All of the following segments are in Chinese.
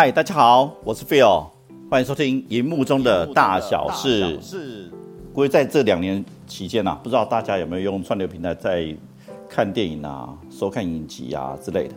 嗨，大家好，我是 Phil，欢迎收听荧幕中的大小事。是估计在这两年期间啊，不知道大家有没有用串流平台在看电影啊、收看影集啊之类的。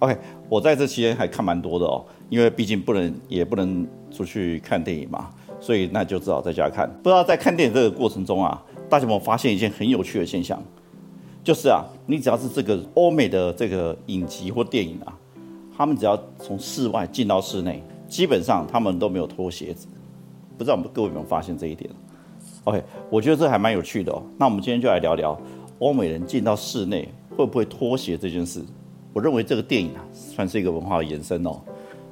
OK，我在这期间还看蛮多的哦，因为毕竟不能也不能出去看电影嘛，所以那就只好在家看。不知道在看电影这个过程中啊，大家有没有发现一件很有趣的现象？就是啊，你只要是这个欧美的这个影集或电影啊，他们只要从室外进到室内，基本上他们都没有脱鞋子。不知道我们各位有没有发现这一点？OK，我觉得这还蛮有趣的哦。那我们今天就来聊聊欧美人进到室内会不会脱鞋这件事。我认为这个电影啊，算是一个文化的延伸哦。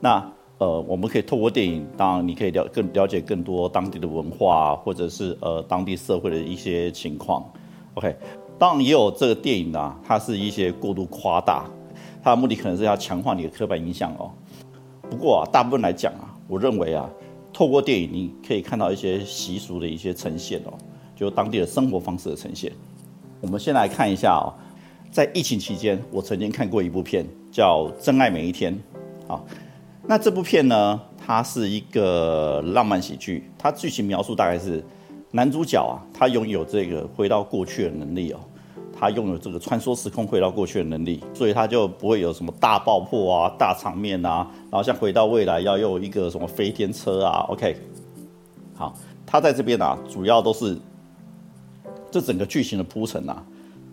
那呃，我们可以透过电影，当然你可以了更了解更多当地的文化，或者是呃当地社会的一些情况。OK，当然也有这个电影啊，它是一些过度夸大，它的目的可能是要强化你的刻板印象哦。不过啊，大部分来讲啊，我认为啊，透过电影你可以看到一些习俗的一些呈现哦，就当地的生活方式的呈现。我们先来看一下哦。在疫情期间，我曾经看过一部片，叫《真爱每一天》。好，那这部片呢，它是一个浪漫喜剧。它剧情描述大概是，男主角啊，他拥有这个回到过去的能力哦，他拥有这个穿梭时空回到过去的能力，所以他就不会有什么大爆破啊、大场面啊，然后像回到未来要用一个什么飞天车啊。OK，好，他在这边啊，主要都是这整个剧情的铺陈啊。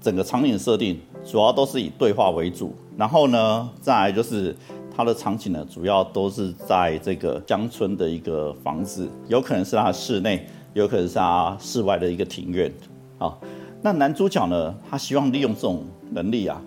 整个场景设定主要都是以对话为主，然后呢，再来就是它的场景呢，主要都是在这个乡村的一个房子，有可能是它室内，有可能是它室外的一个庭院。好，那男主角呢，他希望利用这种能力啊，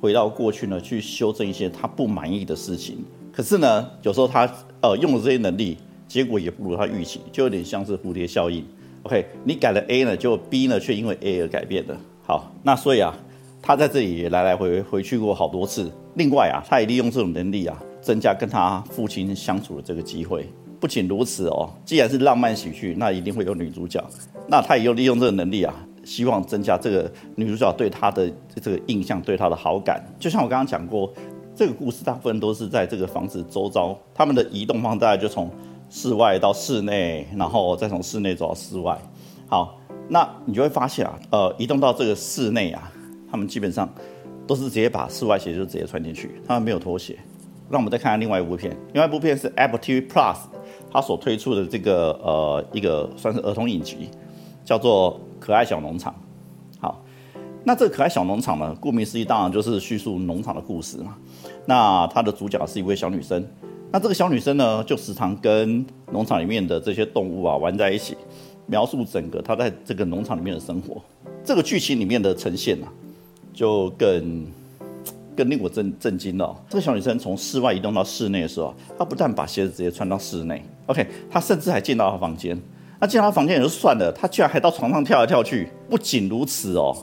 回到过去呢，去修正一些他不满意的事情。可是呢，有时候他呃用了这些能力，结果也不如他预期，就有点像是蝴蝶效应。OK，你改了 A 呢，就 B 呢却因为 A 而改变了。好，那所以啊，他在这里也来来回回去过好多次。另外啊，他也利用这种能力啊，增加跟他父亲相处的这个机会。不仅如此哦，既然是浪漫喜剧，那一定会有女主角。那他也用利用这个能力啊，希望增加这个女主角对他的这个印象，对他的好感。就像我刚刚讲过，这个故事大部分都是在这个房子周遭，他们的移动方大概就从室外到室内，然后再从室内走到室外。好。那你就会发现啊，呃，移动到这个室内啊，他们基本上都是直接把室外鞋就直接穿进去，他们没有脱鞋。那我们再看看另外一部片，另外一部片是 Apple TV Plus 它所推出的这个呃一个算是儿童影集，叫做《可爱小农场》。好，那这个可爱小农场呢，顾名思义，当然就是叙述农场的故事嘛。那它的主角是一位小女生，那这个小女生呢，就时常跟农场里面的这些动物啊玩在一起。描述整个她在这个农场里面的生活，这个剧情里面的呈现啊，就更更令我震震惊了。这个小女生从室外移动到室内的时候，她不但把鞋子直接穿到室内，OK，她甚至还进到她房间。那进到她房间也就算了，他居然还到床上跳来跳去。不仅如此哦，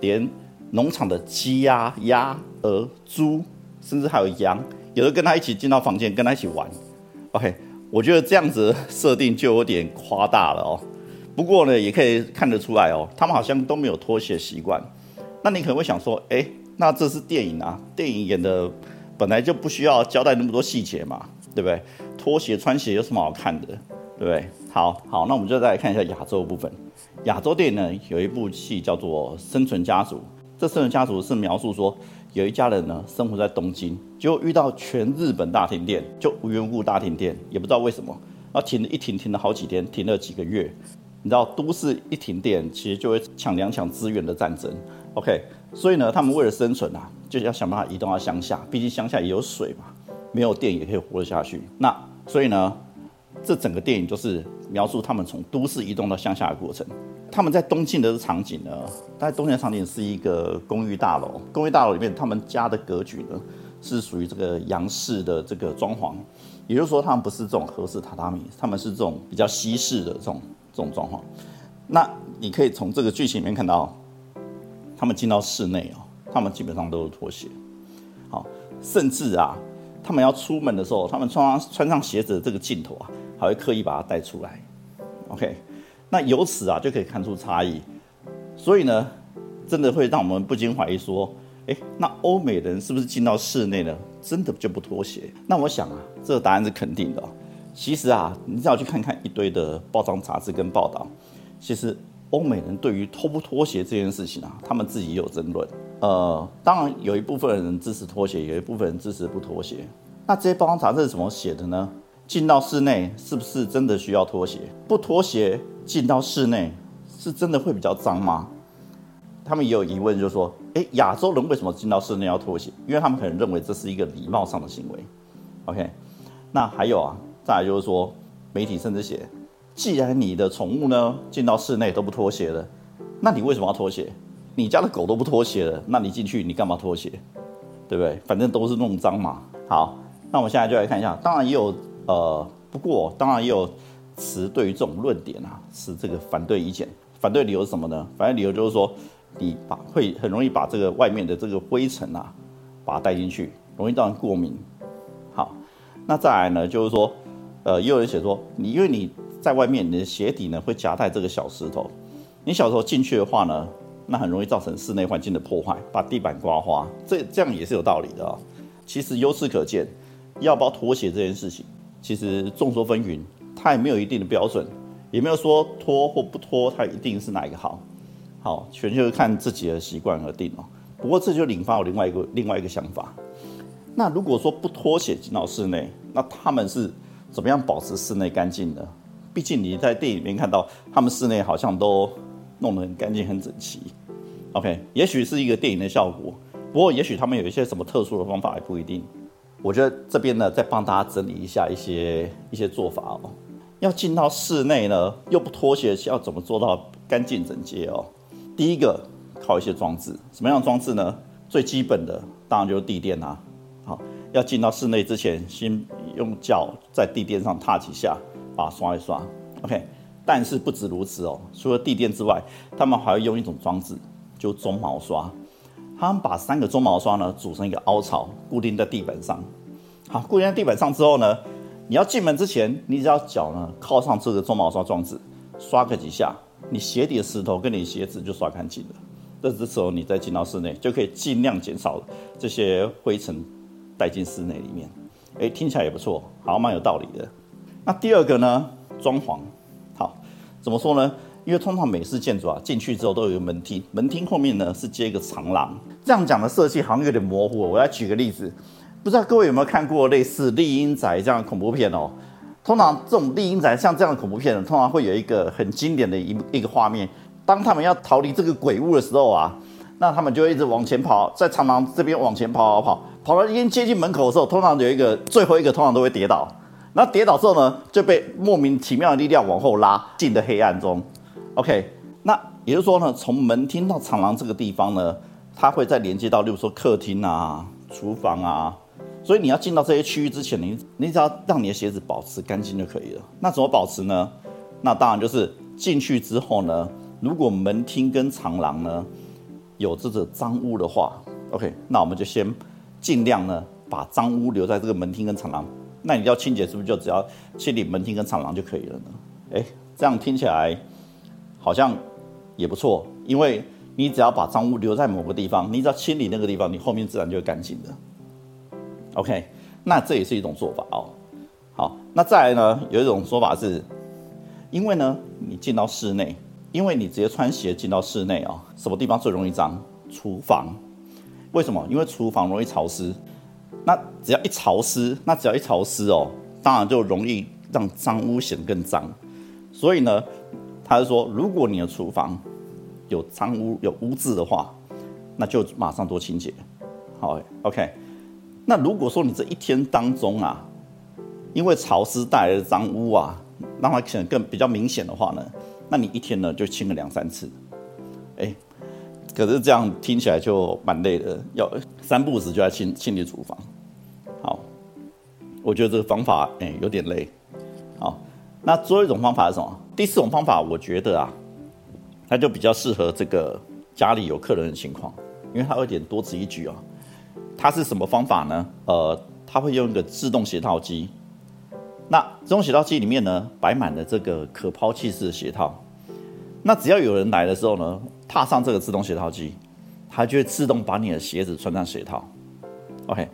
连农场的鸡鸭、鸭、鹅、猪，甚至还有羊，有的跟他一起进到房间，跟他一起玩，OK。我觉得这样子设定就有点夸大了哦。不过呢，也可以看得出来哦，他们好像都没有脱鞋习惯。那你可能会想说，哎，那这是电影啊，电影演的本来就不需要交代那么多细节嘛，对不对？脱鞋穿鞋有什么好看的，对？好好，那我们就再来看一下亚洲部分。亚洲电影呢，有一部戏叫做《生存家族》。这《生存家族》是描述说。有一家人呢，生活在东京，结果遇到全日本大停电，就无缘无故大停电，也不知道为什么，然后停了一停停了好几天，停了几个月。你知道，都市一停电，其实就会抢粮抢资源的战争。OK，所以呢，他们为了生存啊，就要想办法移动到乡下，毕竟乡下也有水嘛，没有电也可以活得下去。那所以呢，这整个电影就是描述他们从都市移动到乡下的过程。他们在东京的场景呢，在东京的场景是一个公寓大楼，公寓大楼里面他们家的格局呢是属于这个洋式的这个装潢，也就是说他们不是这种和式榻榻米，他们是这种比较西式的这种这种装潢。那你可以从这个剧情里面看到，他们进到室内哦，他们基本上都是拖鞋，好，甚至啊，他们要出门的时候，他们穿上穿上鞋子的这个镜头啊，还会刻意把它带出来，OK。那由此啊就可以看出差异，所以呢，真的会让我们不禁怀疑说，哎，那欧美人是不是进到室内呢，真的就不脱鞋？那我想啊，这个答案是肯定的。其实啊，你只要去看看一堆的报章杂志跟报道，其实欧美人对于脱不脱鞋这件事情啊，他们自己也有争论。呃，当然有一部分人支持脱鞋，有一部分人支持不脱鞋。那这些包装杂志是怎么写的呢？进到室内是不是真的需要脱鞋？不脱鞋进到室内是真的会比较脏吗？他们也有疑问，就是说，诶，亚洲人为什么进到室内要脱鞋？因为他们可能认为这是一个礼貌上的行为。OK，那还有啊。再来就是说，媒体甚至写，既然你的宠物呢进到室内都不脱鞋了，那你为什么要脱鞋？你家的狗都不脱鞋了，那你进去你干嘛脱鞋？对不对？反正都是弄脏嘛。好，那我们现在就来看一下，当然也有呃，不过当然也有持对于这种论点啊，持这个反对意见。反对理由是什么呢？反对理由就是说，你把会很容易把这个外面的这个灰尘啊，把它带进去，容易造成过敏。好，那再来呢，就是说。呃，也有人写说，你因为你在外面，你的鞋底呢会夹带这个小石头，你小时候进去的话呢，那很容易造成室内环境的破坏，把地板刮花，这这样也是有道理的啊。其实由此可见，要不要脱鞋这件事情，其实众说纷纭，它也没有一定的标准，也没有说脱或不脱，它一定是哪一个好，好，全就是看自己的习惯而定哦。不过这就引发我另外一个另外一个想法，那如果说不脱鞋进到室内，那他们是？怎么样保持室内干净的？毕竟你在电影里面看到他们室内好像都弄得很干净、很整齐。OK，也许是一个电影的效果，不过也许他们有一些什么特殊的方法也不一定。我觉得这边呢，再帮大家整理一下一些一些做法哦。要进到室内呢，又不脱鞋，要怎么做到干净整洁哦？第一个靠一些装置，什么样的装置呢？最基本的当然就是地垫啊。好，要进到室内之前，先。用脚在地垫上踏几下，把它刷一刷，OK。但是不止如此哦，除了地垫之外，他们还会用一种装置，就鬃毛刷。他们把三个鬃毛刷呢组成一个凹槽，固定在地板上。好，固定在地板上之后呢，你要进门之前，你只要脚呢靠上这个鬃毛刷装置，刷个几下，你鞋底的石头跟你鞋子就刷干净了。这这时候你再进到室内，就可以尽量减少这些灰尘带进室内里面。哎，听起来也不错，好蛮有道理的。那第二个呢？装潢，好，怎么说呢？因为通常美式建筑啊，进去之后都有一个门厅，门厅后面呢是接一个长廊。这样讲的设计好像有点模糊。我来举个例子，不知道各位有没有看过类似《丽英宅》这样的恐怖片哦？通常这种《丽英宅》像这样的恐怖片呢，通常会有一个很经典的一一个画面，当他们要逃离这个鬼屋的时候啊，那他们就一直往前跑，在长廊这边往前跑跑跑。跑到已经接近门口的时候，通常有一个最后一个通常都会跌倒，那跌倒之后呢，就被莫名其妙的力量往后拉进的黑暗中。OK，那也就是说呢，从门厅到长廊这个地方呢，它会再连接到，例如说客厅啊、厨房啊，所以你要进到这些区域之前，你你只要让你的鞋子保持干净就可以了。那怎么保持呢？那当然就是进去之后呢，如果门厅跟长廊呢有这个脏污的话，OK，那我们就先。尽量呢，把脏污留在这个门厅跟长廊。那你要清洁，是不是就只要清理门厅跟长廊就可以了呢？哎，这样听起来好像也不错，因为你只要把脏污留在某个地方，你只要清理那个地方，你后面自然就会干净的。OK，那这也是一种做法哦。好，那再来呢，有一种说法是，因为呢，你进到室内，因为你直接穿鞋进到室内啊，什么地方最容易脏？厨房。为什么？因为厨房容易潮湿，那只要一潮湿，那只要一潮湿哦，当然就容易让脏污显得更脏。所以呢，他是说，如果你的厨房有脏污、有污渍的话，那就马上多清洁。好，OK。那如果说你这一天当中啊，因为潮湿带来的脏污啊，让它显得更比较明显的话呢，那你一天呢就清个两三次，哎。可是这样听起来就蛮累的，要三步子就要清清理厨房。好，我觉得这个方法哎有点累。好，那最后一种方法是什么？第四种方法，我觉得啊，它就比较适合这个家里有客人的情况，因为它有点多此一举啊。它是什么方法呢？呃，它会用一个自动鞋套机。那这种鞋套机里面呢，摆满了这个可抛弃式的鞋套。那只要有人来的时候呢？踏上这个自动鞋套机，它就会自动把你的鞋子穿上鞋套。OK，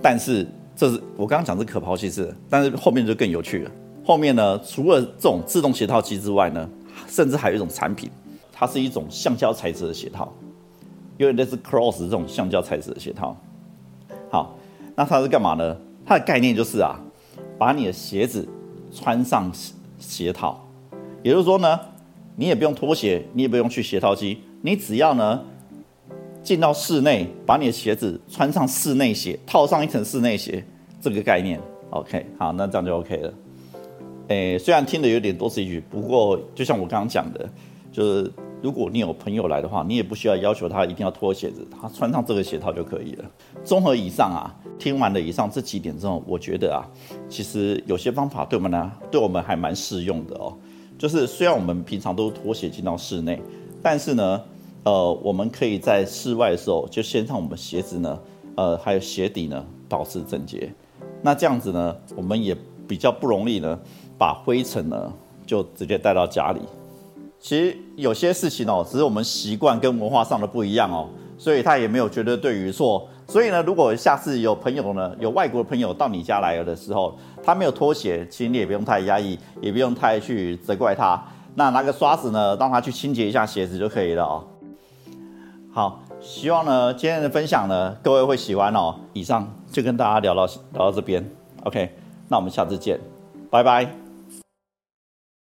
但是这是我刚刚讲是可抛弃式，但是后面就更有趣了。后面呢，除了这种自动鞋套机之外呢，甚至还有一种产品，它是一种橡胶材质的鞋套，因为那是 Cross 这种橡胶材质的鞋套。好，那它是干嘛呢？它的概念就是啊，把你的鞋子穿上鞋套，也就是说呢，你也不用脱鞋，你也不用去鞋套机，你只要呢进到室内，把你的鞋子穿上室内鞋，套上一层室内鞋，这个概念，OK，好，那这样就 OK 了。诶，虽然听的有点多此一举，不过就像我刚刚讲的，就是如果你有朋友来的话，你也不需要要求他一定要脱鞋子，他穿上这个鞋套就可以了。综合以上啊，听完了以上这几点之后，我觉得啊，其实有些方法对我们呢，对我们还蛮适用的哦。就是虽然我们平常都脱鞋进到室内，但是呢，呃，我们可以在室外的时候就先让我们鞋子呢，呃，还有鞋底呢保持整洁。那这样子呢，我们也比较不容易呢。把灰尘呢，就直接带到家里。其实有些事情哦，只是我们习惯跟文化上的不一样哦，所以他也没有绝对对与错。所以呢，如果下次有朋友呢，有外国的朋友到你家来了的时候，他没有拖鞋，其实你也不用太压抑，也不用太去责怪他。那拿个刷子呢，让他去清洁一下鞋子就可以了哦。好，希望呢今天的分享呢，各位会喜欢哦。以上就跟大家聊到聊到这边，OK，那我们下次见，拜拜。